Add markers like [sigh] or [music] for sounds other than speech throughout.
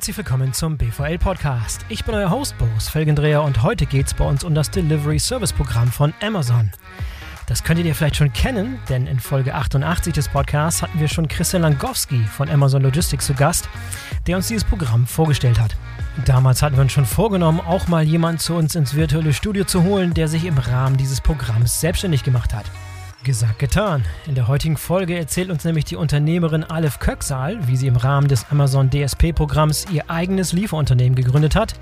herzlich willkommen zum BVL Podcast. Ich bin euer Host Boris Felgendreher und heute geht es bei uns um das Delivery Service Programm von Amazon. Das könntet ihr vielleicht schon kennen, denn in Folge 88 des Podcasts hatten wir schon Christian Langowski von Amazon Logistics zu Gast, der uns dieses Programm vorgestellt hat. Damals hatten wir uns schon vorgenommen, auch mal jemanden zu uns ins virtuelle Studio zu holen, der sich im Rahmen dieses Programms selbstständig gemacht hat. Gesagt, getan. In der heutigen Folge erzählt uns nämlich die Unternehmerin Aleph Köcksal, wie sie im Rahmen des Amazon DSP-Programms ihr eigenes Lieferunternehmen gegründet hat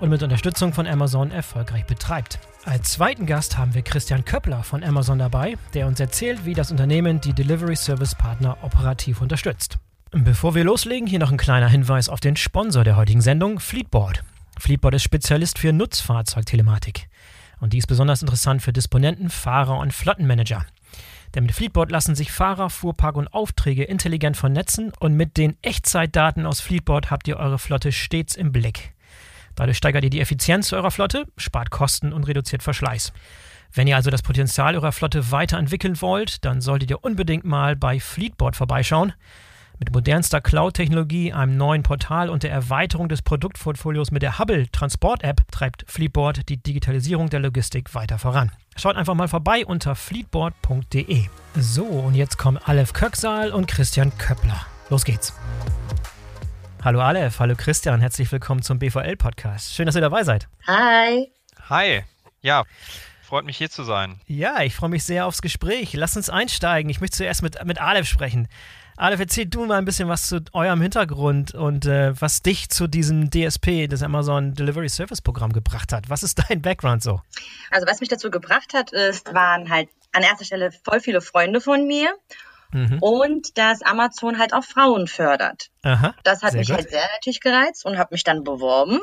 und mit Unterstützung von Amazon erfolgreich betreibt. Als zweiten Gast haben wir Christian Köppler von Amazon dabei, der uns erzählt, wie das Unternehmen die Delivery Service Partner operativ unterstützt. Bevor wir loslegen, hier noch ein kleiner Hinweis auf den Sponsor der heutigen Sendung, Fleetboard. Fleetboard ist Spezialist für Nutzfahrzeugtelematik. Und dies besonders interessant für Disponenten, Fahrer und Flottenmanager. Denn mit Fleetboard lassen sich Fahrer, Fuhrpark und Aufträge intelligent vernetzen und mit den Echtzeitdaten aus Fleetboard habt ihr eure Flotte stets im Blick. Dadurch steigert ihr die Effizienz eurer Flotte, spart Kosten und reduziert Verschleiß. Wenn ihr also das Potenzial eurer Flotte weiterentwickeln wollt, dann solltet ihr unbedingt mal bei Fleetboard vorbeischauen. Mit modernster Cloud-Technologie, einem neuen Portal und der Erweiterung des Produktportfolios mit der Hubble Transport-App treibt Fleetboard die Digitalisierung der Logistik weiter voran. Schaut einfach mal vorbei unter fleetboard.de. So, und jetzt kommen Aleph Köcksal und Christian Köppler. Los geht's. Hallo Aleph, hallo Christian, herzlich willkommen zum BVL-Podcast. Schön, dass ihr dabei seid. Hi. Hi. Ja, freut mich hier zu sein. Ja, ich freue mich sehr aufs Gespräch. Lass uns einsteigen. Ich möchte zuerst mit, mit Aleph sprechen. Aleph, erzähl du mal ein bisschen was zu eurem Hintergrund und äh, was dich zu diesem DSP, das Amazon Delivery Service Programm, gebracht hat. Was ist dein Background so? Also was mich dazu gebracht hat, ist, waren halt an erster Stelle voll viele Freunde von mir. Mhm. Und dass Amazon halt auch Frauen fördert. Aha, das hat mich gut. halt sehr natürlich gereizt und habe mich dann beworben.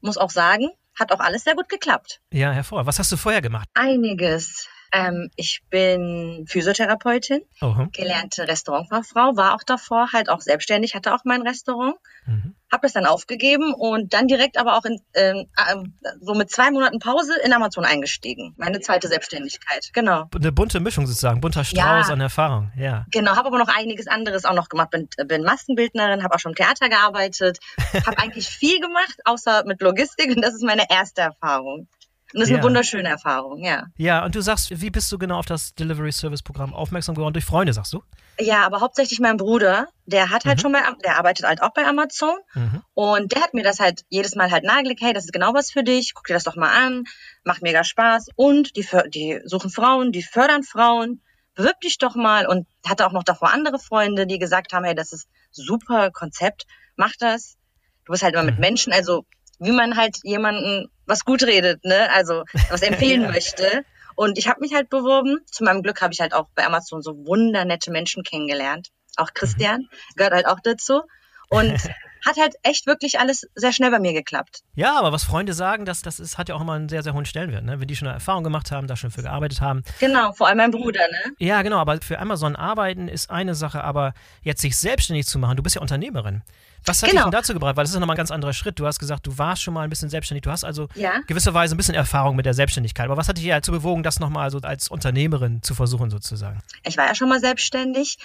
Muss auch sagen, hat auch alles sehr gut geklappt. Ja, hervor. Was hast du vorher gemacht? Einiges. Ähm, ich bin Physiotherapeutin, Aha. gelernte Restaurantfachfrau, war auch davor halt auch selbstständig, hatte auch mein Restaurant, mhm. habe das dann aufgegeben und dann direkt aber auch in, ähm, ähm, so mit zwei Monaten Pause in Amazon eingestiegen. Meine zweite Selbstständigkeit, genau. Eine bunte Mischung sozusagen, bunter Strauß ja. an Erfahrung, ja. Genau, habe aber noch einiges anderes auch noch gemacht. Bin, bin Maskenbildnerin, habe auch schon im Theater gearbeitet, habe [laughs] eigentlich viel gemacht, außer mit Logistik und das ist meine erste Erfahrung. Und das ist ja. eine wunderschöne Erfahrung, ja. Ja, und du sagst, wie bist du genau auf das Delivery Service Programm aufmerksam geworden? Durch Freunde, sagst du? Ja, aber hauptsächlich mein Bruder, der hat halt mhm. schon bei, der arbeitet halt auch bei Amazon mhm. und der hat mir das halt jedes Mal halt nahegelegt, hey, das ist genau was für dich, guck dir das doch mal an, macht mega Spaß und die, die suchen Frauen, die fördern Frauen, bewirb dich doch mal und hatte auch noch davor andere Freunde, die gesagt haben, hey, das ist super Konzept, mach das. Du bist halt immer mit mhm. Menschen, also wie man halt jemanden was gut redet, ne? Also was [laughs] empfehlen ja. möchte. Und ich habe mich halt beworben. Zu meinem Glück habe ich halt auch bei Amazon so wundernette Menschen kennengelernt. Auch Christian mhm. gehört halt auch dazu. Und [laughs] hat halt echt wirklich alles sehr schnell bei mir geklappt. Ja, aber was Freunde sagen, das, das ist, hat ja auch immer einen sehr, sehr hohen Stellenwert, ne? wenn die schon eine Erfahrung gemacht haben, da schon für gearbeitet haben. Genau, vor allem mein Bruder, ne? Ja, genau, aber für Amazon arbeiten ist eine Sache, aber jetzt sich selbstständig zu machen, du bist ja Unternehmerin. Was hat genau. dich denn dazu gebracht? Weil das ist nochmal ein ganz anderer Schritt. Du hast gesagt, du warst schon mal ein bisschen selbstständig. Du hast also ja. gewisserweise ein bisschen Erfahrung mit der Selbstständigkeit. Aber was hat dich dazu bewogen, das nochmal so als Unternehmerin zu versuchen, sozusagen? Ich war ja schon mal selbstständig.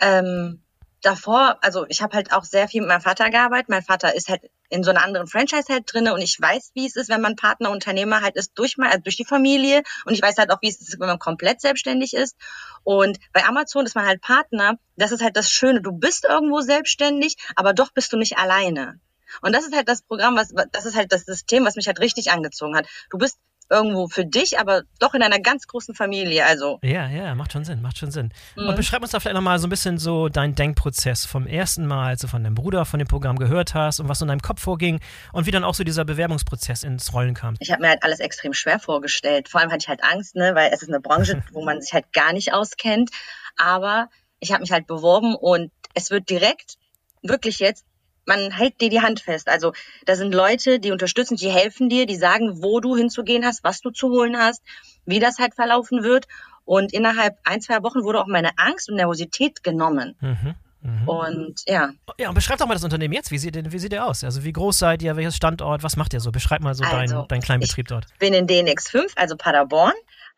Ähm, davor, also ich habe halt auch sehr viel mit meinem Vater gearbeitet. Mein Vater ist halt in so einer anderen Franchise halt drinne und ich weiß, wie es ist, wenn man Partnerunternehmer halt ist durch mal, also durch die Familie und ich weiß halt auch, wie es ist, wenn man komplett selbstständig ist. Und bei Amazon ist man halt Partner. Das ist halt das Schöne. Du bist irgendwo selbstständig, aber doch bist du nicht alleine. Und das ist halt das Programm, was, das ist halt das System, was mich halt richtig angezogen hat. Du bist irgendwo für dich, aber doch in einer ganz großen Familie. Also. Ja, ja, macht schon Sinn, macht schon Sinn. Mhm. Und beschreib uns da vielleicht nochmal so ein bisschen so deinen Denkprozess vom ersten Mal, als du von deinem Bruder von dem Programm gehört hast und was in deinem Kopf vorging und wie dann auch so dieser Bewerbungsprozess ins Rollen kam. Ich habe mir halt alles extrem schwer vorgestellt. Vor allem hatte ich halt Angst, ne, weil es ist eine Branche, [laughs] wo man sich halt gar nicht auskennt. Aber ich habe mich halt beworben und es wird direkt wirklich jetzt man hält dir die Hand fest. Also da sind Leute, die unterstützen, die helfen dir, die sagen, wo du hinzugehen hast, was du zu holen hast, wie das halt verlaufen wird. Und innerhalb ein, zwei Wochen wurde auch meine Angst und Nervosität genommen. Mhm. Mhm. Und ja. Ja, und beschreib doch mal das Unternehmen jetzt. Wie sieht, wie sieht der aus? Also wie groß seid ihr? Welches Standort? Was macht ihr so? Beschreib mal so also, deinen, deinen kleinen Betrieb dort. Ich bin in DNX5, also Paderborn,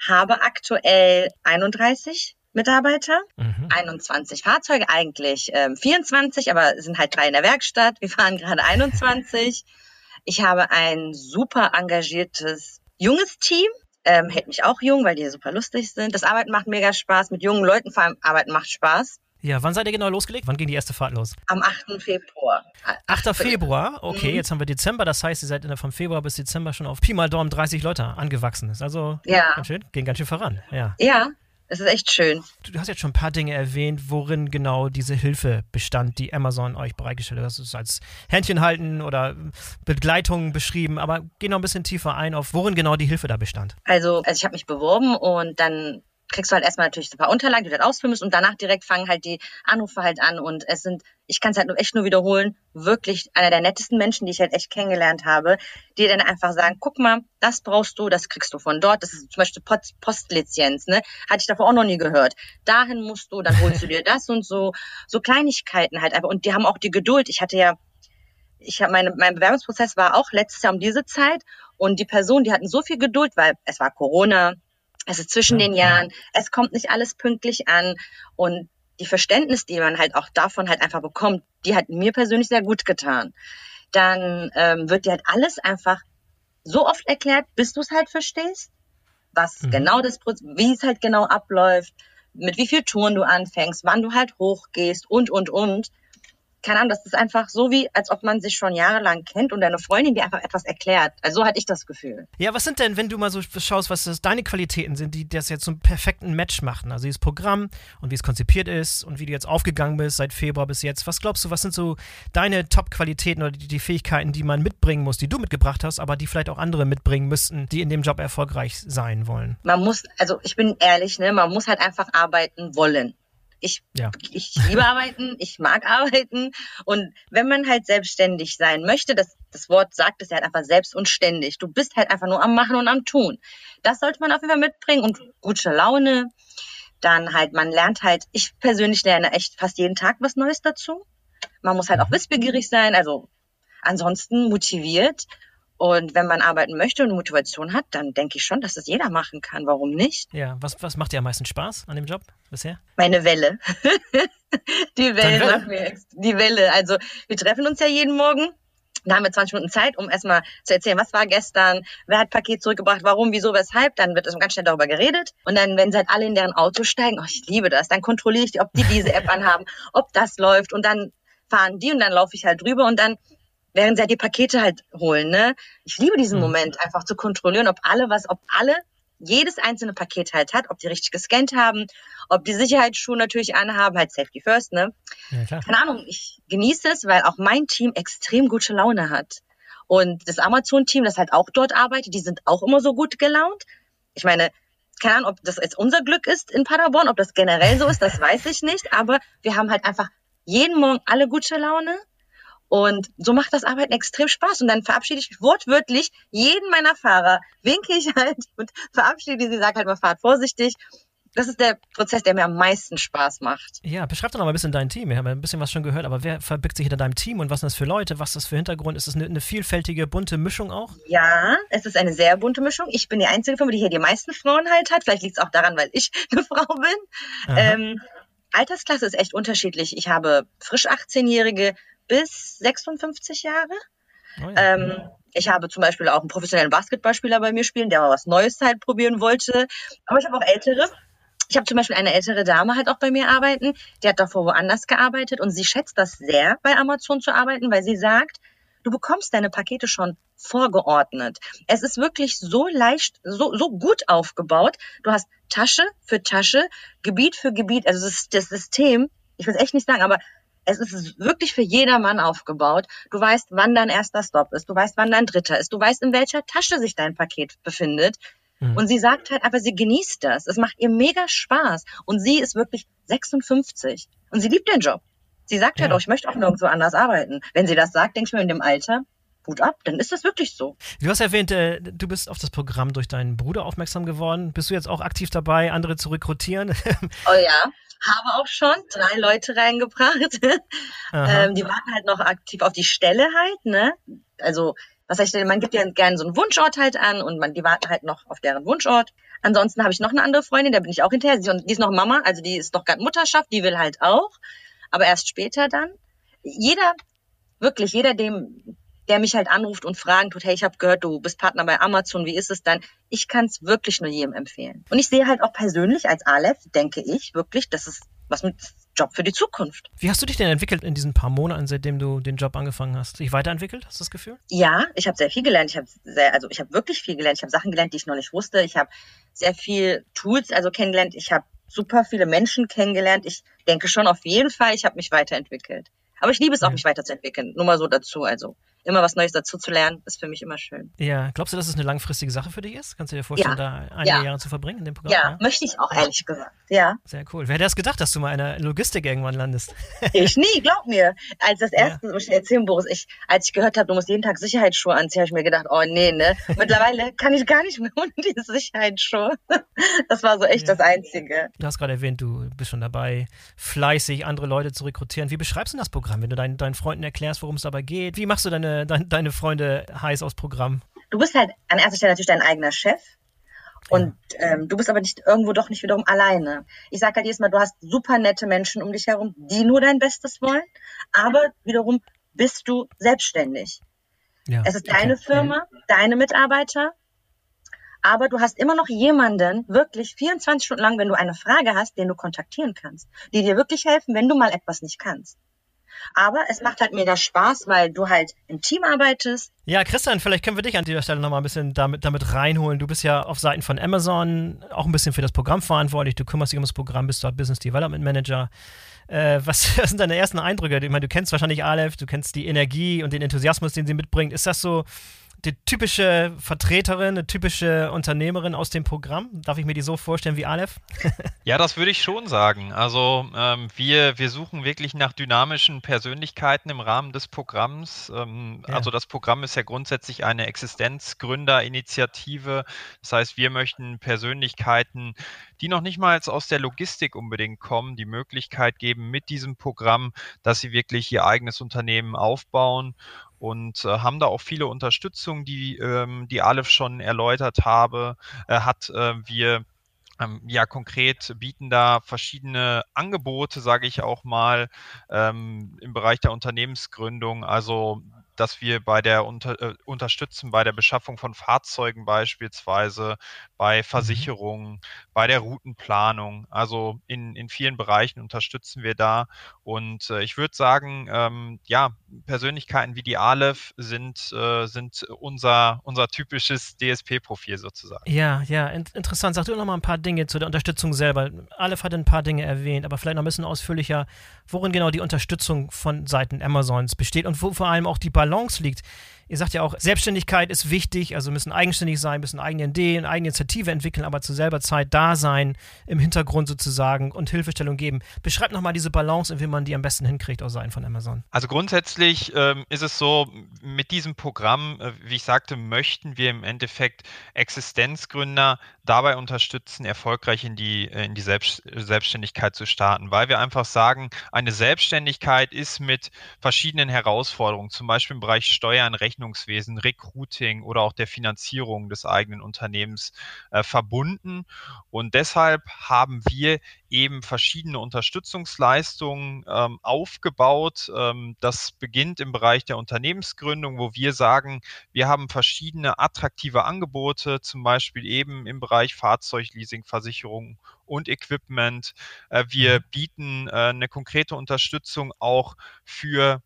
habe aktuell 31 Mitarbeiter, mhm. 21 Fahrzeuge, eigentlich ähm, 24, aber sind halt drei in der Werkstatt. Wir fahren gerade 21. Ich habe ein super engagiertes junges Team, ähm, hält mich auch jung, weil die super lustig sind. Das Arbeiten macht mega Spaß. Mit jungen Leuten vor allem Arbeiten macht Spaß. Ja, wann seid ihr genau losgelegt? Wann ging die erste Fahrt los? Am 8. Februar. 8. Februar, okay, mhm. jetzt haben wir Dezember, das heißt, ihr seid in der, vom Februar bis Dezember schon auf Pi mal Daumen 30 Leute angewachsen. Ist also ja. ganz schön, ging ganz schön voran. Ja. ja, es ist echt schön. Du hast jetzt schon ein paar Dinge erwähnt, worin genau diese Hilfe bestand, die Amazon euch bereitgestellt hat. Das ist als Händchen halten oder Begleitung beschrieben, aber geh noch ein bisschen tiefer ein auf, worin genau die Hilfe da bestand. Also, also ich habe mich beworben und dann kriegst du halt erstmal natürlich ein paar Unterlagen, die du halt ausfüllen musst und danach direkt fangen halt die Anrufe halt an und es sind, ich kann es halt echt nur wiederholen, wirklich einer der nettesten Menschen, die ich halt echt kennengelernt habe, die dann einfach sagen, guck mal, das brauchst du, das kriegst du von dort, das ist zum Beispiel Post Postlizenz, ne, hatte ich davor auch noch nie gehört. Dahin musst du, dann holst du dir das und so, so Kleinigkeiten halt einfach und die haben auch die Geduld. Ich hatte ja ich habe meine, mein Bewerbungsprozess war auch letztes Jahr um diese Zeit und die Personen, die hatten so viel Geduld, weil es war Corona, ist zwischen den Jahren, es kommt nicht alles pünktlich an und die Verständnis, die man halt auch davon halt einfach bekommt, die hat mir persönlich sehr gut getan. Dann ähm, wird dir halt alles einfach so oft erklärt, bis du es halt verstehst, was mhm. genau das, wie es halt genau abläuft, mit wie viel Touren du anfängst, wann du halt hochgehst und, und, und keine Ahnung, das ist einfach so wie, als ob man sich schon jahrelang kennt und deine Freundin dir einfach etwas erklärt. Also so hatte ich das Gefühl. Ja, was sind denn, wenn du mal so schaust, was das deine Qualitäten sind, die das jetzt so einen perfekten Match machen? Also dieses Programm und wie es konzipiert ist und wie du jetzt aufgegangen bist seit Februar bis jetzt. Was glaubst du, was sind so deine Top-Qualitäten oder die, die Fähigkeiten, die man mitbringen muss, die du mitgebracht hast, aber die vielleicht auch andere mitbringen müssten, die in dem Job erfolgreich sein wollen? Man muss, also ich bin ehrlich, ne, man muss halt einfach arbeiten wollen. Ich, ja. ich liebe arbeiten, ich mag arbeiten. Und wenn man halt selbstständig sein möchte, das, das Wort sagt es ja halt einfach selbst und ständig. Du bist halt einfach nur am Machen und am Tun. Das sollte man auf jeden Fall mitbringen und gute Laune. Dann halt, man lernt halt, ich persönlich lerne echt fast jeden Tag was Neues dazu. Man muss halt auch mhm. wissbegierig sein, also ansonsten motiviert und wenn man arbeiten möchte und Motivation hat, dann denke ich schon, dass das jeder machen kann. Warum nicht? Ja, was, was macht dir am meisten Spaß an dem Job bisher? Meine Welle. [laughs] die Welle, Welle macht mir die Welle. Also wir treffen uns ja jeden Morgen. Da haben wir 20 Minuten Zeit, um erstmal zu erzählen, was war gestern, wer hat Paket zurückgebracht, warum, wieso, weshalb. Dann wird ganz schnell darüber geredet. Und dann, wenn sie halt alle in deren Auto steigen, oh, ich liebe das, dann kontrolliere ich ob die diese App [laughs] anhaben, ob das läuft. Und dann fahren die und dann laufe ich halt drüber und dann während sie halt die Pakete halt holen. Ne? Ich liebe diesen mhm. Moment, einfach zu kontrollieren, ob alle was, ob alle jedes einzelne Paket halt hat, ob die richtig gescannt haben, ob die Sicherheitsschuhe natürlich anhaben, halt Safety First, ne? Ja, Keine Ahnung, ich genieße es, weil auch mein Team extrem gute Laune hat. Und das Amazon-Team, das halt auch dort arbeitet, die sind auch immer so gut gelaunt. Ich meine, keine Ahnung, ob das jetzt unser Glück ist in Paderborn, ob das generell so ist, das weiß ich nicht, aber wir haben halt einfach jeden Morgen alle gute Laune und so macht das Arbeiten extrem Spaß. Und dann verabschiede ich wortwörtlich jeden meiner Fahrer, winke ich halt und verabschiede sie, sage halt mal, fahrt vorsichtig. Das ist der Prozess, der mir am meisten Spaß macht. Ja, beschreib doch noch mal ein bisschen dein Team. Wir haben ja ein bisschen was schon gehört, aber wer verbirgt sich hinter deinem Team und was sind das für Leute? Was ist das für Hintergrund? Ist es eine, eine, vielfältige, bunte Mischung auch? Ja, es ist eine sehr bunte Mischung. Ich bin die einzige Firma, die hier die meisten Frauen halt hat. Vielleicht liegt es auch daran, weil ich [laughs] eine Frau bin. Ähm, Altersklasse ist echt unterschiedlich. Ich habe frisch 18-Jährige, bis 56 Jahre. Oh ja. ähm, ich habe zum Beispiel auch einen professionellen Basketballspieler bei mir spielen, der mal was Neues halt probieren wollte. Aber ich habe auch ältere. Ich habe zum Beispiel eine ältere Dame halt auch bei mir arbeiten. Die hat davor woanders gearbeitet und sie schätzt das sehr, bei Amazon zu arbeiten, weil sie sagt, du bekommst deine Pakete schon vorgeordnet. Es ist wirklich so leicht, so, so gut aufgebaut. Du hast Tasche für Tasche, Gebiet für Gebiet. Also das, das System, ich will es echt nicht sagen, aber es ist wirklich für jedermann aufgebaut. Du weißt, wann dein erster Stop ist. Du weißt, wann dein dritter ist. Du weißt, in welcher Tasche sich dein Paket befindet. Mhm. Und sie sagt halt, aber sie genießt das. Es macht ihr mega Spaß. Und sie ist wirklich 56. Und sie liebt den Job. Sie sagt halt ja. halt auch, ich möchte auch nirgendwo anders arbeiten. Wenn sie das sagt, denke ich mir in dem Alter, gut ab, dann ist das wirklich so. Du hast erwähnt, äh, du bist auf das Programm durch deinen Bruder aufmerksam geworden. Bist du jetzt auch aktiv dabei, andere zu rekrutieren? Oh ja, [laughs] habe auch schon drei Leute reingebracht. [laughs] ähm, die waren halt noch aktiv auf die Stelle halt, ne? Also was heißt denn, man gibt ja gerne so einen Wunschort halt an und man, die warten halt noch auf deren Wunschort. Ansonsten habe ich noch eine andere Freundin, da bin ich auch hinterher. Die ist noch Mama, also die ist noch gerade Mutterschaft, die will halt auch, aber erst später dann. Jeder, wirklich jeder, dem, der mich halt anruft und fragen tut, hey, ich habe gehört, du bist Partner bei Amazon, wie ist es dann? Ich kann es wirklich nur jedem empfehlen. Und ich sehe halt auch persönlich als Aleph, denke ich wirklich, dass es was mit Job für die Zukunft. Wie hast du dich denn entwickelt in diesen paar Monaten, seitdem du den Job angefangen hast? Dich weiterentwickelt, hast du das Gefühl? Ja, ich habe sehr viel gelernt. Ich habe sehr, also ich habe wirklich viel gelernt. Ich habe Sachen gelernt, die ich noch nicht wusste. Ich habe sehr viel Tools also kennengelernt. Ich habe super viele Menschen kennengelernt. Ich denke schon auf jeden Fall, ich habe mich weiterentwickelt. Aber ich liebe es auch, ja. mich weiterzuentwickeln. Nur mal so dazu. Also immer was Neues dazu zu lernen, ist für mich immer schön. Ja, glaubst du, dass es eine langfristige Sache für dich ist? Kannst du dir vorstellen, ja. da einige ja. Jahre zu verbringen in dem Programm? Ja, ja, möchte ich auch, ehrlich gesagt. Ja. Sehr cool. Wer hätte das gedacht, dass du mal in der Logistik irgendwann landest? [laughs] ich nie, glaub mir. Als das erste, muss ich erzählen, Boris, ich, als ich gehört habe, du musst jeden Tag Sicherheitsschuhe anziehen, habe ich mir gedacht, oh nee, ne? [laughs] Mittlerweile kann ich gar nicht mehr [laughs] ohne diese Sicherheitsschuhe. Das war so echt das Einzige. Du hast gerade erwähnt, du bist schon dabei, fleißig andere Leute zu rekrutieren. Wie beschreibst du das Programm, wenn du deinen, deinen Freunden erklärst, worum es dabei geht? Wie machst du deine, deine, deine Freunde heiß aufs Programm? Du bist halt an erster Stelle natürlich dein eigener Chef. Und ähm, du bist aber nicht irgendwo doch nicht wiederum alleine. Ich sage halt jedes Mal, du hast super nette Menschen um dich herum, die nur dein Bestes wollen, aber wiederum bist du selbstständig. Ja. Es ist deine okay. Firma, deine Mitarbeiter, aber du hast immer noch jemanden, wirklich 24 Stunden lang, wenn du eine Frage hast, den du kontaktieren kannst, die dir wirklich helfen, wenn du mal etwas nicht kannst. Aber es macht halt mega Spaß, weil du halt im Team arbeitest. Ja, Christian, vielleicht können wir dich an dieser Stelle nochmal ein bisschen damit, damit reinholen. Du bist ja auf Seiten von Amazon auch ein bisschen für das Programm verantwortlich. Du kümmerst dich um das Programm, bist dort Business Development Manager. Äh, was, [laughs] was, sind deine ersten Eindrücke? Ich meine, du kennst wahrscheinlich Aleph, du kennst die Energie und den Enthusiasmus, den sie mitbringt. Ist das so die typische Vertreterin, eine typische Unternehmerin aus dem Programm? Darf ich mir die so vorstellen wie Aleph? [laughs] ja, das würde ich schon sagen. Also ähm, wir, wir suchen wirklich nach dynamischen Persönlichkeiten im Rahmen des Programms. Ähm, ja. Also das Programm ist ja grundsätzlich eine Existenzgründerinitiative. Das heißt, wir möchten Persönlichkeiten, die noch nicht mal aus der Logistik unbedingt kommen, die Möglichkeit geben mit diesem Programm, dass sie wirklich ihr eigenes Unternehmen aufbauen und äh, haben da auch viele Unterstützung, die ähm, die Aleph schon erläutert habe, äh, hat. Äh, wir ähm, ja, konkret bieten da verschiedene Angebote, sage ich auch mal, ähm, im Bereich der Unternehmensgründung. Also dass wir bei der unter, äh, unterstützen bei der Beschaffung von Fahrzeugen beispielsweise, bei mhm. Versicherungen, bei der Routenplanung. Also in, in vielen Bereichen unterstützen wir da. Und äh, ich würde sagen, ähm, ja, Persönlichkeiten wie die Aleph sind, äh, sind unser, unser typisches DSP-Profil sozusagen. Ja, ja, in interessant. Sag du noch mal ein paar Dinge zu der Unterstützung selber. Aleph hat ein paar Dinge erwähnt, aber vielleicht noch ein bisschen ausführlicher, worin genau die Unterstützung von Seiten Amazons besteht und wo vor allem auch die Balance liegt Ihr sagt ja auch, Selbstständigkeit ist wichtig, also müssen eigenständig sein, müssen eigene Ideen, eigene Initiative entwickeln, aber zur selber Zeit da sein, im Hintergrund sozusagen und Hilfestellung geben. Beschreibt nochmal diese Balance und wie man die am besten hinkriegt aus Seiten von Amazon. Also grundsätzlich ähm, ist es so, mit diesem Programm, äh, wie ich sagte, möchten wir im Endeffekt Existenzgründer dabei unterstützen, erfolgreich in die, äh, in die Selbst Selbstständigkeit zu starten, weil wir einfach sagen, eine Selbstständigkeit ist mit verschiedenen Herausforderungen, zum Beispiel im Bereich Steuern, Rechnungswesen, Recruiting oder auch der Finanzierung des eigenen Unternehmens äh, verbunden. Und deshalb haben wir eben verschiedene Unterstützungsleistungen ähm, aufgebaut. Ähm, das beginnt im Bereich der Unternehmensgründung, wo wir sagen, wir haben verschiedene attraktive Angebote, zum Beispiel eben im Bereich Fahrzeugleasing, Versicherung und Equipment. Äh, wir mhm. bieten äh, eine konkrete Unterstützung auch für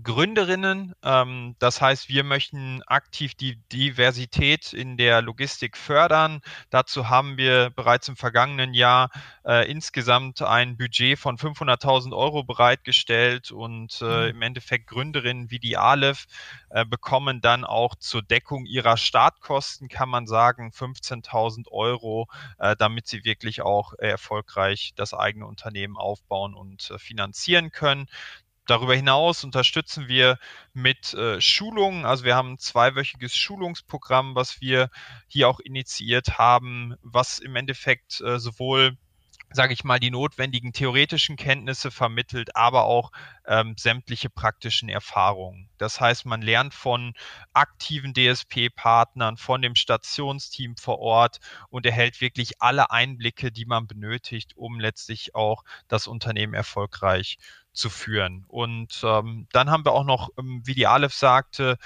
Gründerinnen. Ähm, das heißt, wir möchten aktiv die Diversität in der Logistik fördern. Dazu haben wir bereits im vergangenen Jahr äh, insgesamt ein Budget von 500.000 Euro bereitgestellt und äh, mhm. im Endeffekt Gründerinnen wie die Aleph äh, bekommen dann auch zur Deckung ihrer Startkosten, kann man sagen, 15.000 Euro, äh, damit sie wirklich auch erfolgreich das eigene Unternehmen aufbauen und äh, finanzieren können. Darüber hinaus unterstützen wir mit äh, Schulungen. Also wir haben ein zweiwöchiges Schulungsprogramm, was wir hier auch initiiert haben, was im Endeffekt äh, sowohl sage ich mal, die notwendigen theoretischen Kenntnisse vermittelt, aber auch ähm, sämtliche praktischen Erfahrungen. Das heißt, man lernt von aktiven DSP-Partnern, von dem Stationsteam vor Ort und erhält wirklich alle Einblicke, die man benötigt, um letztlich auch das Unternehmen erfolgreich zu führen. Und ähm, dann haben wir auch noch, ähm, wie die Aleph sagte,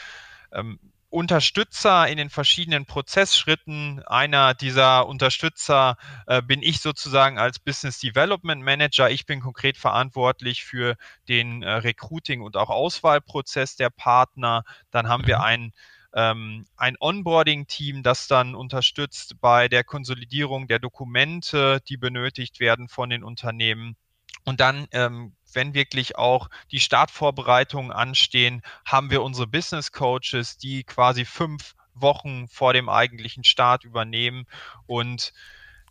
ähm, Unterstützer in den verschiedenen Prozessschritten. Einer dieser Unterstützer äh, bin ich sozusagen als Business Development Manager. Ich bin konkret verantwortlich für den äh, Recruiting und auch Auswahlprozess der Partner. Dann haben wir mhm. ein ähm, ein Onboarding-Team, das dann unterstützt bei der Konsolidierung der Dokumente, die benötigt werden von den Unternehmen. Und dann ähm, wenn wirklich auch die Startvorbereitungen anstehen, haben wir unsere Business Coaches, die quasi fünf Wochen vor dem eigentlichen Start übernehmen. Und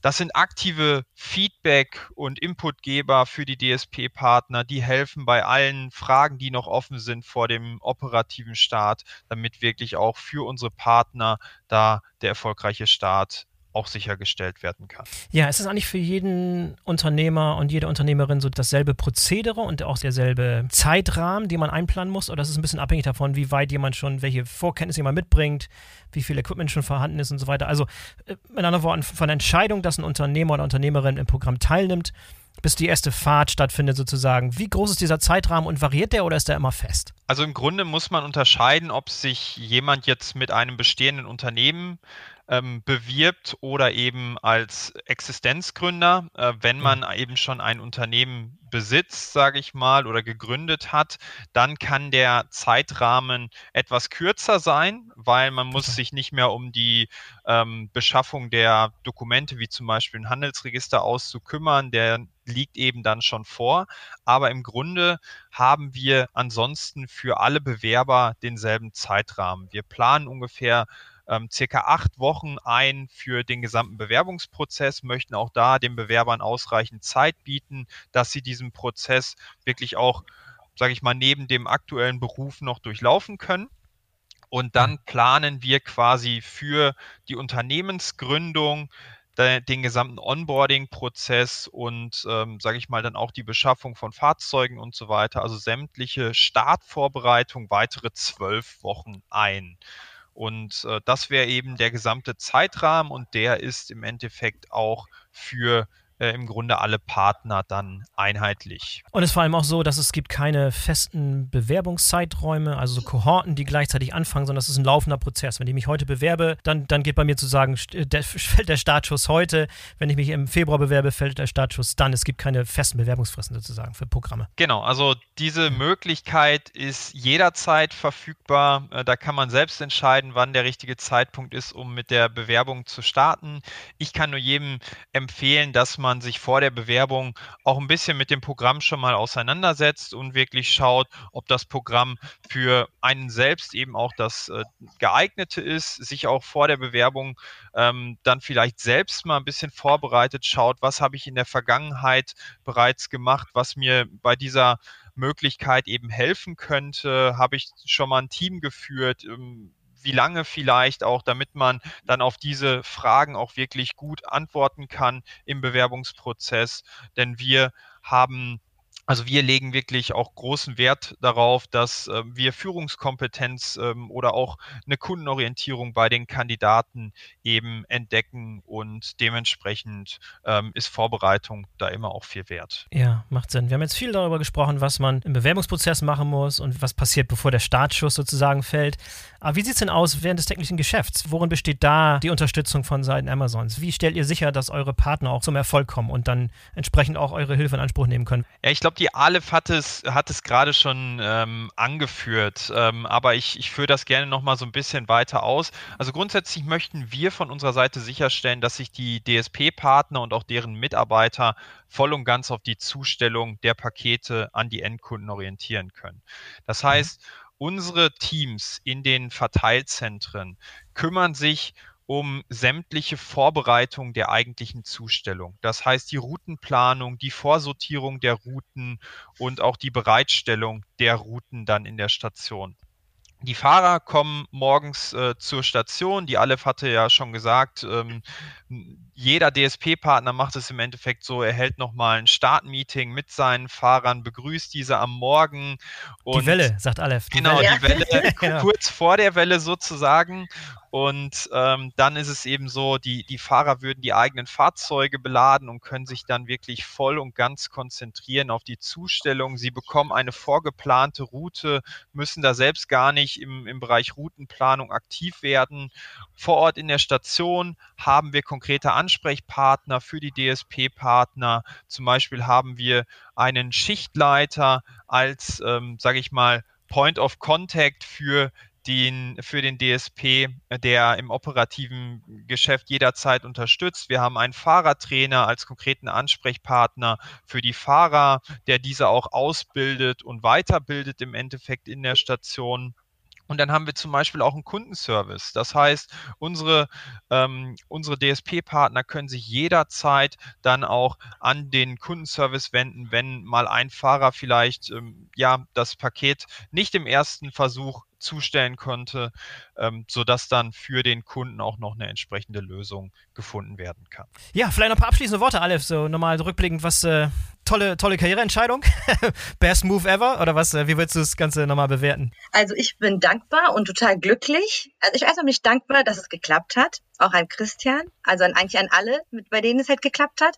das sind aktive Feedback- und Inputgeber für die DSP-Partner, die helfen bei allen Fragen, die noch offen sind vor dem operativen Start, damit wirklich auch für unsere Partner da der erfolgreiche Start auch sichergestellt werden kann. Ja, ist es eigentlich für jeden Unternehmer und jede Unternehmerin so dasselbe Prozedere und auch derselbe Zeitrahmen, den man einplanen muss? Oder ist es ein bisschen abhängig davon, wie weit jemand schon, welche Vorkenntnisse jemand mitbringt, wie viel Equipment schon vorhanden ist und so weiter? Also äh, mit anderen Worten, von der Entscheidung, dass ein Unternehmer oder Unternehmerin im Programm teilnimmt, bis die erste Fahrt stattfindet sozusagen. Wie groß ist dieser Zeitrahmen und variiert der oder ist der immer fest? Also im Grunde muss man unterscheiden, ob sich jemand jetzt mit einem bestehenden Unternehmen ähm, bewirbt oder eben als Existenzgründer, äh, wenn man mhm. eben schon ein Unternehmen besitzt, sage ich mal, oder gegründet hat, dann kann der Zeitrahmen etwas kürzer sein, weil man muss sich nicht mehr um die ähm, Beschaffung der Dokumente, wie zum Beispiel ein Handelsregister auszukümmern, der liegt eben dann schon vor. Aber im Grunde haben wir ansonsten für alle Bewerber denselben Zeitrahmen. Wir planen ungefähr ähm, circa acht Wochen ein für den gesamten Bewerbungsprozess, möchten auch da den Bewerbern ausreichend Zeit bieten, dass sie diesen Prozess wirklich auch, sage ich mal, neben dem aktuellen Beruf noch durchlaufen können. Und dann planen wir quasi für die Unternehmensgründung den gesamten Onboarding-Prozess und, ähm, sage ich mal, dann auch die Beschaffung von Fahrzeugen und so weiter, also sämtliche Startvorbereitung weitere zwölf Wochen ein. Und äh, das wäre eben der gesamte Zeitrahmen und der ist im Endeffekt auch für äh, im Grunde alle Partner dann einheitlich. Und es ist vor allem auch so, dass es gibt keine festen Bewerbungszeiträume, also so Kohorten, die gleichzeitig anfangen, sondern es ist ein laufender Prozess. Wenn ich mich heute bewerbe, dann, dann geht bei mir zu sagen, der, [laughs] fällt der Startschuss heute. Wenn ich mich im Februar bewerbe, fällt der Startschuss dann. Es gibt keine festen Bewerbungsfristen sozusagen für Programme. Genau, also diese Möglichkeit ist jederzeit verfügbar. Äh, da kann man selbst entscheiden, wann der richtige Zeitpunkt ist, um mit der Bewerbung zu starten. Ich kann nur jedem empfehlen, dass man man sich vor der Bewerbung auch ein bisschen mit dem Programm schon mal auseinandersetzt und wirklich schaut, ob das Programm für einen selbst eben auch das äh, geeignete ist, sich auch vor der Bewerbung ähm, dann vielleicht selbst mal ein bisschen vorbereitet, schaut, was habe ich in der Vergangenheit bereits gemacht, was mir bei dieser Möglichkeit eben helfen könnte, habe ich schon mal ein Team geführt, ähm, wie lange vielleicht auch, damit man dann auf diese Fragen auch wirklich gut antworten kann im Bewerbungsprozess. Denn wir haben also wir legen wirklich auch großen Wert darauf, dass äh, wir Führungskompetenz ähm, oder auch eine Kundenorientierung bei den Kandidaten eben entdecken und dementsprechend ähm, ist Vorbereitung da immer auch viel wert. Ja, macht Sinn. Wir haben jetzt viel darüber gesprochen, was man im Bewerbungsprozess machen muss und was passiert, bevor der Startschuss sozusagen fällt. Aber wie sieht es denn aus während des technischen Geschäfts? Worin besteht da die Unterstützung von Seiten Amazons? Wie stellt ihr sicher, dass eure Partner auch zum Erfolg kommen und dann entsprechend auch eure Hilfe in Anspruch nehmen können? Ja, ich glaube, glaube, die Aleph hat es, hat es gerade schon ähm, angeführt, ähm, aber ich, ich führe das gerne nochmal so ein bisschen weiter aus. Also grundsätzlich möchten wir von unserer Seite sicherstellen, dass sich die DSP-Partner und auch deren Mitarbeiter voll und ganz auf die Zustellung der Pakete an die Endkunden orientieren können. Das mhm. heißt, unsere Teams in den Verteilzentren kümmern sich um sämtliche Vorbereitung der eigentlichen Zustellung. Das heißt die Routenplanung, die Vorsortierung der Routen und auch die Bereitstellung der Routen dann in der Station. die Fahrer kommen morgens äh, zur Station. Die Aleph hatte ja schon gesagt, ähm, jeder DSP-Partner macht es im Endeffekt so, er hält nochmal ein Startmeeting mit seinen Fahrern, begrüßt diese am Morgen. die Welle, sagt Aleph. Genau, die Welle, [laughs] genau. kurz vor der Welle sozusagen. Und ähm, dann ist es eben so, die, die Fahrer würden die eigenen Fahrzeuge beladen und können sich dann wirklich voll und ganz konzentrieren auf die Zustellung. Sie bekommen eine vorgeplante Route, müssen da selbst gar nicht im, im Bereich Routenplanung aktiv werden. Vor Ort in der Station haben wir konkrete Ansprechpartner für die DSP-Partner. Zum Beispiel haben wir einen Schichtleiter als, ähm, sage ich mal, Point of Contact für den, für den DSP, der im operativen Geschäft jederzeit unterstützt. Wir haben einen Fahrertrainer als konkreten Ansprechpartner für die Fahrer, der diese auch ausbildet und weiterbildet im Endeffekt in der Station. Und dann haben wir zum Beispiel auch einen Kundenservice. Das heißt, unsere, ähm, unsere DSP-Partner können sich jederzeit dann auch an den Kundenservice wenden, wenn mal ein Fahrer vielleicht ähm, ja das Paket nicht im ersten Versuch zustellen konnte, ähm, sodass dann für den Kunden auch noch eine entsprechende Lösung gefunden werden kann. Ja, vielleicht noch ein paar abschließende Worte, Aleph, so nochmal rückblickend, was äh, tolle, tolle Karriereentscheidung, [laughs] best move ever oder was, äh, wie würdest du das Ganze nochmal bewerten? Also ich bin dankbar und total glücklich. Also ich weiß auch nicht dankbar, dass es geklappt hat, auch an Christian, also an, eigentlich an alle, mit, bei denen es halt geklappt hat.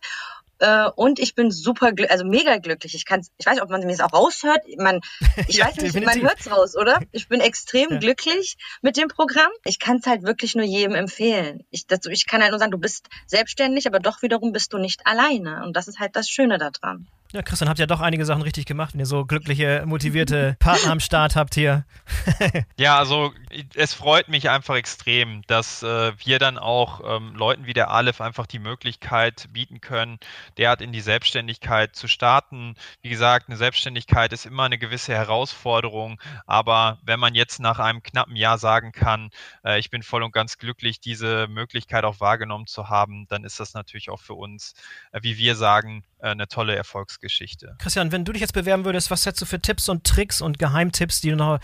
Äh, und ich bin super, also mega glücklich. Ich kann, ich weiß nicht, ob man mir das auch raushört. Man, [laughs] ich ja, weiß nicht, definitiv. man hört's raus, oder? [laughs] Ich bin extrem ja. glücklich mit dem Programm. Ich kann es halt wirklich nur jedem empfehlen. Ich, das, ich kann halt nur sagen, du bist selbstständig, aber doch wiederum bist du nicht alleine. Und das ist halt das Schöne daran. Ja, Christian, habt ja doch einige Sachen richtig gemacht, wenn ihr so glückliche, motivierte [laughs] Partner am Start habt hier. [laughs] ja, also es freut mich einfach extrem, dass äh, wir dann auch ähm, Leuten wie der Aleph einfach die Möglichkeit bieten können, derart in die Selbstständigkeit zu starten. Wie gesagt, eine Selbstständigkeit ist immer eine gewisse Herausforderung, aber wenn man jetzt nach einem knappen Jahr sagen kann, äh, ich bin voll und ganz glücklich, diese Möglichkeit auch wahrgenommen zu haben, dann ist das natürlich auch für uns, äh, wie wir sagen, eine tolle Erfolgsgeschichte. Christian, wenn du dich jetzt bewerben würdest, was hättest du für Tipps und Tricks und Geheimtipps, die du noch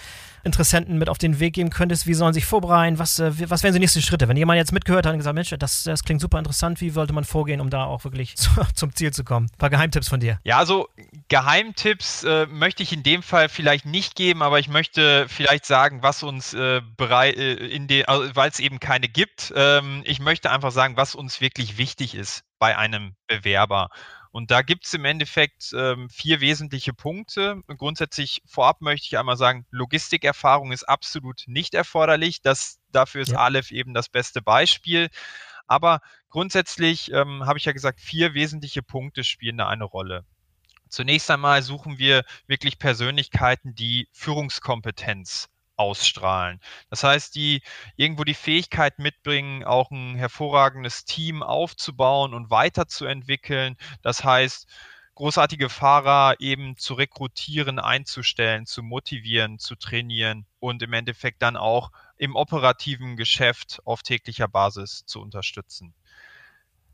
Interessenten mit auf den Weg geben könntest? Wie sollen sie sich vorbereiten? Was, äh, was wären die nächsten Schritte? Wenn jemand jetzt mitgehört hat und gesagt, Mensch, das, das klingt super interessant, wie sollte man vorgehen, um da auch wirklich [laughs] zu, zum Ziel zu kommen? Ein paar Geheimtipps von dir. Ja, also Geheimtipps äh, möchte ich in dem Fall vielleicht nicht geben, aber ich möchte vielleicht sagen, was uns äh, bereit, äh, in den, also, weil es eben keine gibt. Ähm, ich möchte einfach sagen, was uns wirklich wichtig ist bei einem Bewerber. Und da gibt es im Endeffekt ähm, vier wesentliche Punkte. Grundsätzlich vorab möchte ich einmal sagen, Logistikerfahrung ist absolut nicht erforderlich. Das, dafür ist ja. Aleph eben das beste Beispiel. Aber grundsätzlich ähm, habe ich ja gesagt, vier wesentliche Punkte spielen da eine Rolle. Zunächst einmal suchen wir wirklich Persönlichkeiten, die Führungskompetenz ausstrahlen. Das heißt, die irgendwo die Fähigkeit mitbringen, auch ein hervorragendes Team aufzubauen und weiterzuentwickeln. Das heißt, großartige Fahrer eben zu rekrutieren, einzustellen, zu motivieren, zu trainieren und im Endeffekt dann auch im operativen Geschäft auf täglicher Basis zu unterstützen.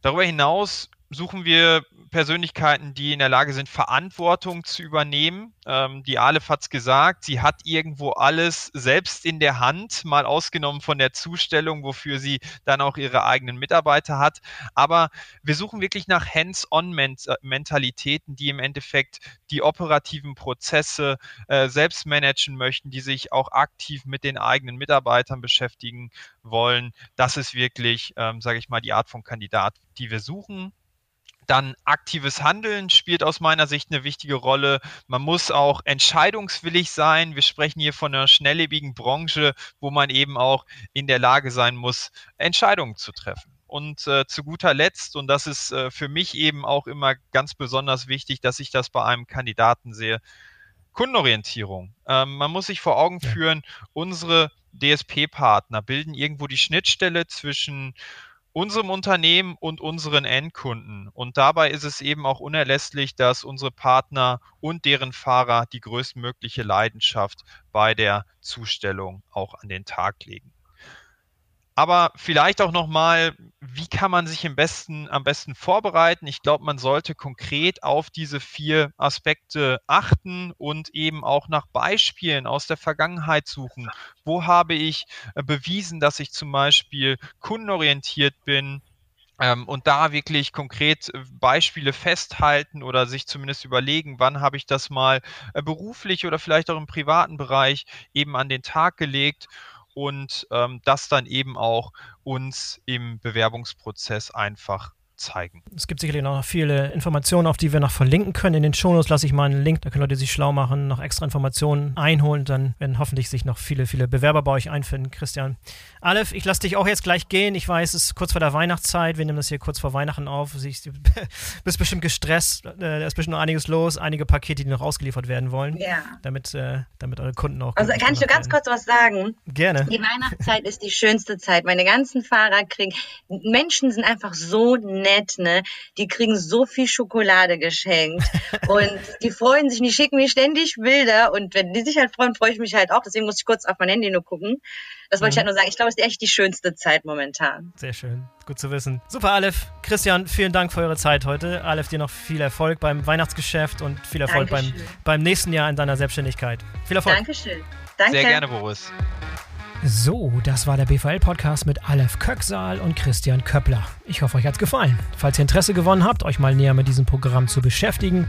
Darüber hinaus suchen wir Persönlichkeiten, die in der Lage sind, Verantwortung zu übernehmen. Ähm, die Aleph hat es gesagt, sie hat irgendwo alles selbst in der Hand, mal ausgenommen von der Zustellung, wofür sie dann auch ihre eigenen Mitarbeiter hat. Aber wir suchen wirklich nach Hands-on-Mentalitäten, die im Endeffekt die operativen Prozesse äh, selbst managen möchten, die sich auch aktiv mit den eigenen Mitarbeitern beschäftigen wollen. Das ist wirklich, ähm, sage ich mal, die Art von Kandidat, die wir suchen. Dann aktives Handeln spielt aus meiner Sicht eine wichtige Rolle. Man muss auch entscheidungswillig sein. Wir sprechen hier von einer schnelllebigen Branche, wo man eben auch in der Lage sein muss, Entscheidungen zu treffen. Und äh, zu guter Letzt, und das ist äh, für mich eben auch immer ganz besonders wichtig, dass ich das bei einem Kandidaten sehe, Kundenorientierung. Ähm, man muss sich vor Augen führen, unsere DSP-Partner bilden irgendwo die Schnittstelle zwischen unserem Unternehmen und unseren Endkunden. Und dabei ist es eben auch unerlässlich, dass unsere Partner und deren Fahrer die größtmögliche Leidenschaft bei der Zustellung auch an den Tag legen. Aber vielleicht auch nochmal, wie kann man sich am besten, am besten vorbereiten? Ich glaube, man sollte konkret auf diese vier Aspekte achten und eben auch nach Beispielen aus der Vergangenheit suchen. Wo habe ich äh, bewiesen, dass ich zum Beispiel kundenorientiert bin? Ähm, und da wirklich konkret äh, Beispiele festhalten oder sich zumindest überlegen, wann habe ich das mal äh, beruflich oder vielleicht auch im privaten Bereich eben an den Tag gelegt und ähm, das dann eben auch uns im Bewerbungsprozess einfach zeigen. Es gibt sicherlich noch viele Informationen, auf die wir noch verlinken können. In den Shownotes lasse ich mal einen Link, da können Leute sich schlau machen, noch extra Informationen einholen. Dann werden hoffentlich sich noch viele, viele Bewerber bei euch einfinden. Christian, Aleph, ich lasse dich auch jetzt gleich gehen. Ich weiß, es ist kurz vor der Weihnachtszeit. Wir nehmen das hier kurz vor Weihnachten auf. Du [laughs] bist bestimmt gestresst. Äh, da ist bestimmt noch einiges los. Einige Pakete, die noch ausgeliefert werden wollen. Ja. Damit, äh, damit eure Kunden auch. Also kann ich nur ganz kurz was sagen? Gerne. Die Weihnachtszeit ist die schönste Zeit. Meine ganzen Fahrer kriegen. Menschen sind einfach so nett nett, ne? Die kriegen so viel Schokolade geschenkt und die freuen sich, die schicken mir ständig Bilder und wenn die sich halt freuen, freue ich mich halt auch. Deswegen muss ich kurz auf mein Handy nur gucken. Das wollte mhm. ich halt nur sagen. Ich glaube, es ist echt die schönste Zeit momentan. Sehr schön. Gut zu wissen. Super, Aleph. Christian, vielen Dank für eure Zeit heute. Aleph, dir noch viel Erfolg beim Weihnachtsgeschäft und viel Erfolg beim, beim nächsten Jahr in deiner Selbstständigkeit. Viel Erfolg. Dankeschön. Danke. Sehr gerne, Boris. So, das war der BVL-Podcast mit Aleph Köcksaal und Christian Köppler. Ich hoffe, euch hat es gefallen. Falls ihr Interesse gewonnen habt, euch mal näher mit diesem Programm zu beschäftigen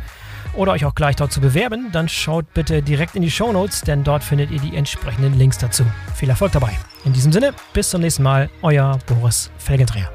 oder euch auch gleich dort zu bewerben, dann schaut bitte direkt in die Show Notes, denn dort findet ihr die entsprechenden Links dazu. Viel Erfolg dabei. In diesem Sinne, bis zum nächsten Mal, euer Boris Felgendreher.